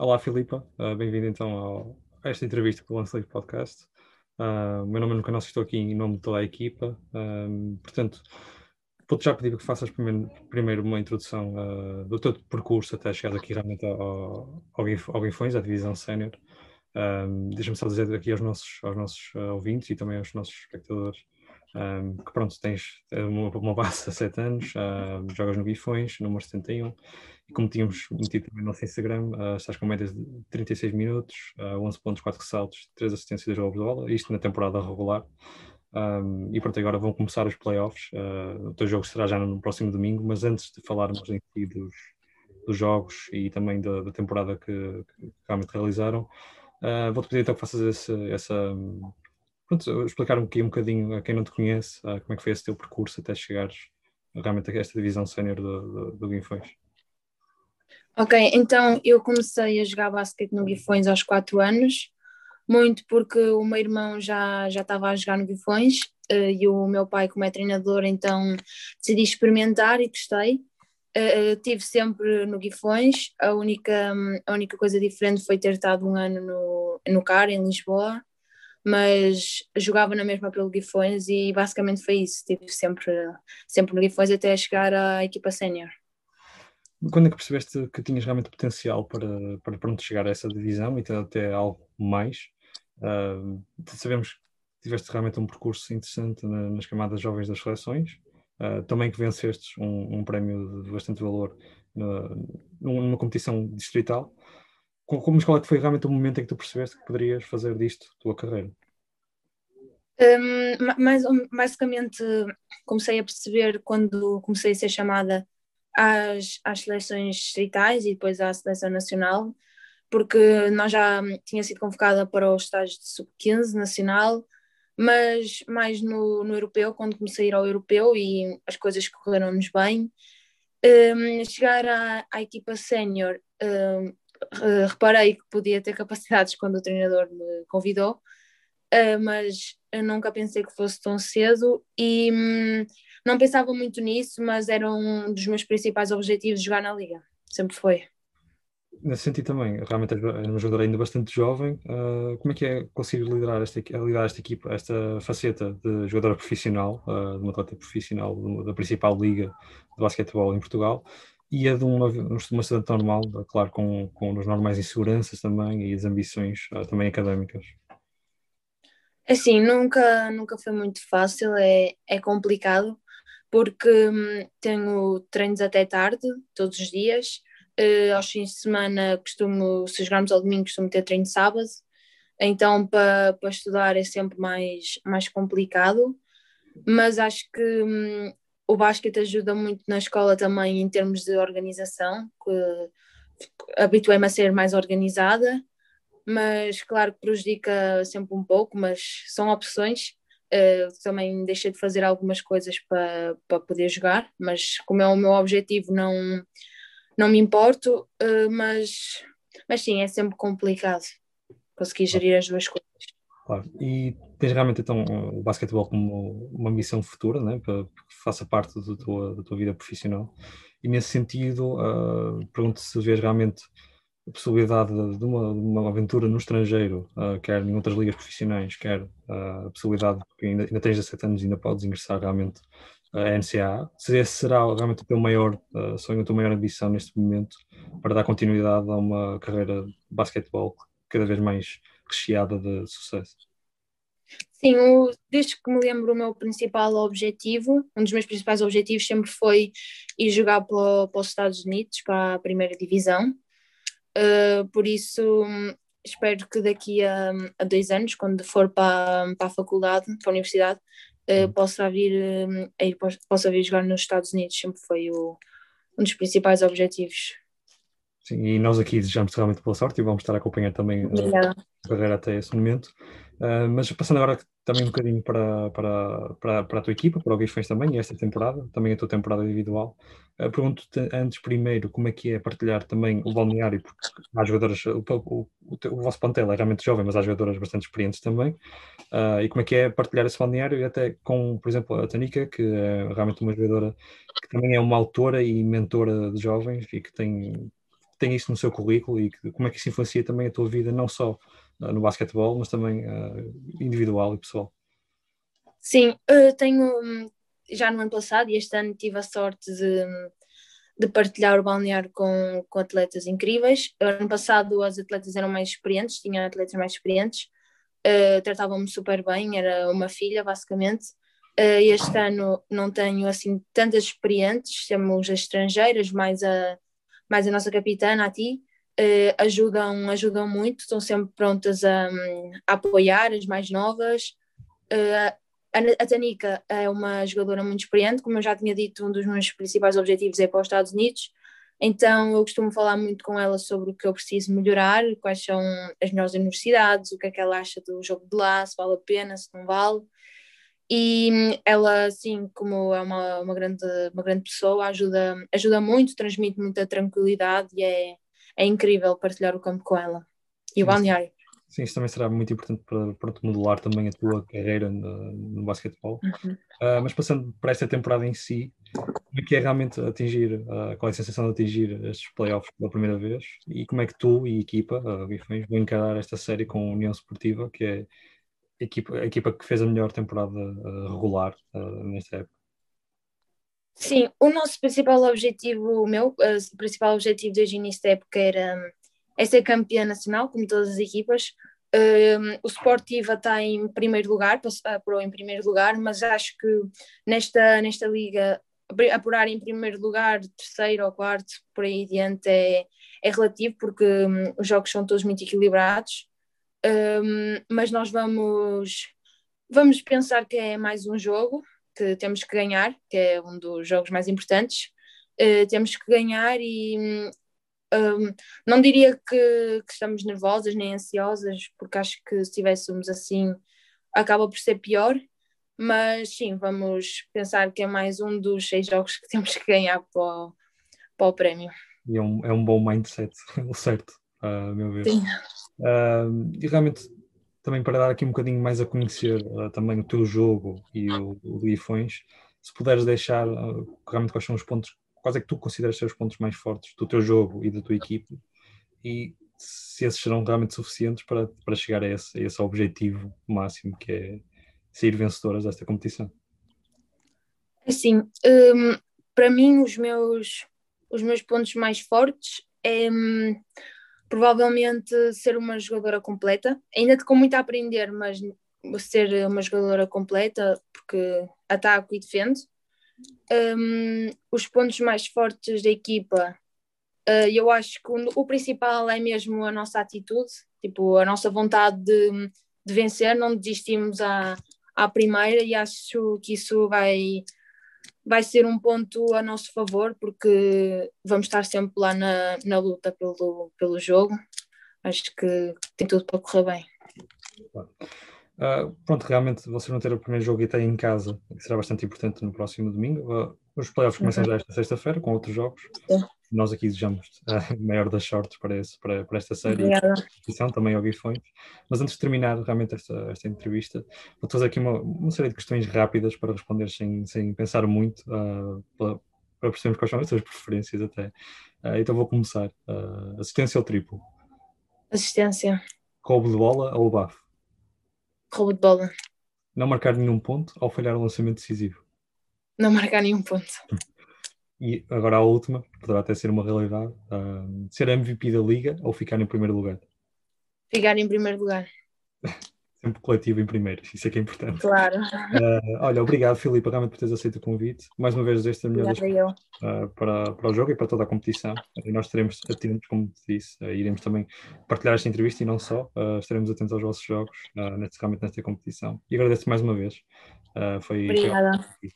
Olá, Filipa. Uh, Bem-vindo então ao, a esta entrevista com o Lance Livre Podcast. Uh, meu nome é Nuno estou aqui em nome de toda a equipa. Uh, portanto, vou-te já pedir que faças primeiro, primeiro uma introdução uh, do teu percurso até chegar aqui realmente ao, ao, ao Guinfões, à divisão sénior. Deixa-me só dizer aqui aos nossos, aos nossos ouvintes e também aos nossos espectadores um, que pronto, tens uma, uma base há 7 anos, uh, jogas no Guifões, número 71, e como tínhamos metido também no nosso Instagram, uh, estás com médias de 36 minutos, uh, 11 pontos, 4 ressaltos, 3 assistências e 2 gols de bola, isto na temporada regular. Um, e pronto, agora vão começar os playoffs. Uh, o teu jogo será já no próximo domingo, mas antes de falarmos em si dos, dos jogos e também da, da temporada que, que realmente realizaram, uh, vou-te pedir então que faças esse, essa pronto, explicar um, aqui um bocadinho a quem não te conhece, uh, como é que foi esse teu percurso até chegares realmente a esta divisão sénior do, do, do Guinfões. Ok, então eu comecei a jogar basquete no Guifões aos 4 anos, muito porque o meu irmão já, já estava a jogar no Guifões uh, e o meu pai, como é treinador, então decidi experimentar e gostei. Uh, tive sempre no Guifões, a única, a única coisa diferente foi ter estado um ano no, no CAR, em Lisboa, mas jogava na mesma pelo Guifões e basicamente foi isso, estive sempre, sempre no Guifões até chegar à equipa sénior. Quando é que percebeste que tinhas realmente potencial para, para pronto, chegar a essa divisão e até algo mais? Uh, sabemos que tiveste realmente um percurso interessante na, nas camadas jovens das seleções, uh, também que venceste um, um prémio de bastante valor numa competição distrital. Como qual é que foi realmente o momento em que tu percebeste que poderias fazer disto tua carreira? Um, mais, basicamente comecei a perceber quando comecei a ser chamada às, às seleções distritais e depois à seleção nacional, porque nós já tinha sido convocada para os estágios de sub-15 nacional, mas mais no, no europeu, quando comecei a ir ao europeu e as coisas correram-nos bem. Um, chegar à, à equipa sénior um, reparei que podia ter capacidades quando o treinador me convidou, uh, mas nunca pensei que fosse tão cedo e um, não pensava muito nisso, mas era um dos meus principais objetivos jogar na Liga, sempre foi. Nesse sentido também, realmente é uma jogadora ainda bastante jovem, uh, como é que é conseguir liderar esta, liderar esta equipa, esta faceta de jogadora profissional, uh, de uma atleta profissional da principal liga de basquetebol em Portugal, e é de uma, uma estudante normal, claro, com, com as normais inseguranças também e as ambições uh, também académicas. Assim, nunca, nunca foi muito fácil, é, é complicado, porque hum, tenho treinos até tarde, todos os dias. Uh, aos fins de semana costumo, se jogarmos ao domingo, costumo ter treino sábado, então para, para estudar é sempre mais, mais complicado, mas acho que hum, o basquete ajuda muito na escola também em termos de organização, que habituei-me a ser mais organizada, mas claro prejudica sempre um pouco, mas são opções. Uh, também deixei de fazer algumas coisas para, para poder jogar, mas como é o meu objetivo, não, não me importo, uh, mas, mas sim, é sempre complicado conseguir gerir as duas coisas. Claro. E tens realmente então o basquetebol como uma missão futura, né? para que faça parte da tua, da tua vida profissional. E nesse sentido, uh, pergunto se vês realmente a possibilidade de uma, de uma aventura no estrangeiro, uh, quer em outras ligas profissionais, quer uh, a possibilidade, porque ainda, ainda tens 17 anos e ainda podes ingressar realmente à NCAA. Se esse será realmente o teu maior uh, sonho, a tua maior ambição neste momento para dar continuidade a uma carreira de basquetebol cada vez mais recheada de sucesso? Sim, desde que me lembro, o meu principal objetivo, um dos meus principais objetivos sempre foi ir jogar para, para os Estados Unidos, para a primeira divisão. Uh, por isso, espero que daqui a, a, dois anos, quando for para, para a faculdade, para a universidade, uh, possa, vir, uh, possa vir jogar nos Estados Unidos. Sempre foi o, um dos principais objetivos. Sim, e nós aqui desejamos realmente boa sorte e vamos estar a acompanhar também a carreira até esse momento. Uh, mas passando agora também um bocadinho para, para, para, para a tua equipa, para o Guifões também, esta temporada, também a tua temporada individual. Uh, Pergunto-te antes primeiro como é que é partilhar também o balneário, porque há jogadoras, o, o, o, o vosso plantel é realmente jovem, mas há jogadoras bastante experientes também. Uh, e como é que é partilhar esse balneário e até com, por exemplo, a Tanika, que é realmente uma jogadora que também é uma autora e mentora de jovens e que tem tem isso no seu currículo e que, como é que isso influencia também a tua vida, não só no basquetebol, mas também uh, individual e pessoal? Sim, tenho já no ano passado e este ano tive a sorte de, de partilhar o balneário com, com atletas incríveis. Ano passado as atletas eram mais experientes, tinha atletas mais experientes, uh, tratavam-me super bem, era uma filha basicamente. Uh, este ano não tenho assim tantas experientes, temos as estrangeiras, mais a, mais a nossa capitã, a ti, uh, ajudam, ajudam muito, estão sempre prontas a, a apoiar as mais novas. Uh, a Tanika é uma jogadora muito experiente, como eu já tinha dito, um dos meus principais objetivos é para os Estados Unidos, então eu costumo falar muito com ela sobre o que eu preciso melhorar, quais são as melhores universidades, o que é que ela acha do jogo de lá, se vale a pena, se não vale. E ela, assim, como é uma, uma, grande, uma grande pessoa, ajuda, ajuda muito, transmite muita tranquilidade e é, é incrível partilhar o campo com ela. E o balneário. Sim, isso também será muito importante para, para modelar também a tua carreira no, no basquetebol. Uhum. Uh, mas passando para esta temporada em si, como é que é realmente atingir, uh, qual é a sensação de atingir estes playoffs pela primeira vez? E como é que tu e a equipa, a Bifões, vão encarar esta série com a União Esportiva, que é a equipa, a equipa que fez a melhor temporada uh, regular nesta época? Sim, o nosso principal objetivo, o meu o principal objetivo desde o início da época era é ser campeã nacional, como todas as equipas. Um, o Sportiva está em primeiro lugar, apurou em primeiro lugar, mas acho que nesta, nesta liga apurar em primeiro lugar, terceiro ou quarto, por aí adiante é, é relativo, porque um, os jogos são todos muito equilibrados. Um, mas nós vamos, vamos pensar que é mais um jogo que temos que ganhar, que é um dos jogos mais importantes. Uh, temos que ganhar e hum, um, não diria que, que, estamos nervosas nem ansiosas, porque acho que se estivéssemos assim acaba por ser pior, mas sim, vamos pensar que é mais um dos seis jogos que temos que ganhar para o, para o prémio. E é um, é um bom mindset, certo, a meu ver. Sim. Uh, e realmente, também para dar aqui um bocadinho mais a conhecer uh, também o teu jogo e o, o Lifões, se puderes deixar uh, realmente quais são os pontos quais é que tu consideras ser os pontos mais fortes do teu jogo e da tua equipe e se esses serão realmente suficientes para, para chegar a esse, a esse objetivo máximo que é sair vencedoras desta competição? Assim, um, para mim os meus, os meus pontos mais fortes é um, provavelmente ser uma jogadora completa, ainda com muito a aprender, mas ser uma jogadora completa porque ataco e defendo. Um, os pontos mais fortes da equipa, uh, eu acho que o, o, principal é mesmo a nossa atitude, tipo, a nossa vontade de, de vencer, não desistimos à, à primeira e acho que isso vai, vai ser um ponto a nosso favor, porque vamos estar sempre lá na, na luta pelo, pelo jogo. Acho que tem tudo para correr bem. Uh, pronto, realmente vocês vão ter o primeiro jogo até em casa, que será bastante importante no próximo domingo. Uh, os playoffs começam uhum. já esta sexta-feira com outros jogos. Nós aqui desejamos a maior das sortes para, esse, para, para esta série de também ao Guifões. Mas antes de terminar realmente esta, esta entrevista, vou fazer aqui uma, uma série de questões rápidas para responder sem, sem pensar muito, uh, para, para percebermos quais são as suas preferências até. então vou começar. assistência ou triplo? Assistência. Roubo de bola ou bafo? roubo de bola. Não marcar nenhum ponto ou falhar o lançamento decisivo? Não marcar nenhum ponto. E agora a última, poderá até ser uma realidade: uh, ser MVP da liga ou ficar em primeiro lugar? Ficar em primeiro lugar. Sempre coletivo em primeiro, isso é que é importante. Claro. Uh, olha, obrigado, Filipe, realmente por teres aceito o convite. Mais uma vez, este é a melhor uh, para, para o jogo e para toda a competição. E nós estaremos atentos, como te disse, uh, iremos também partilhar esta entrevista e não só, estaremos atentos aos vossos jogos, neste, realmente nesta competição. E agradeço mais uma vez. foi, Obrigada. Foi...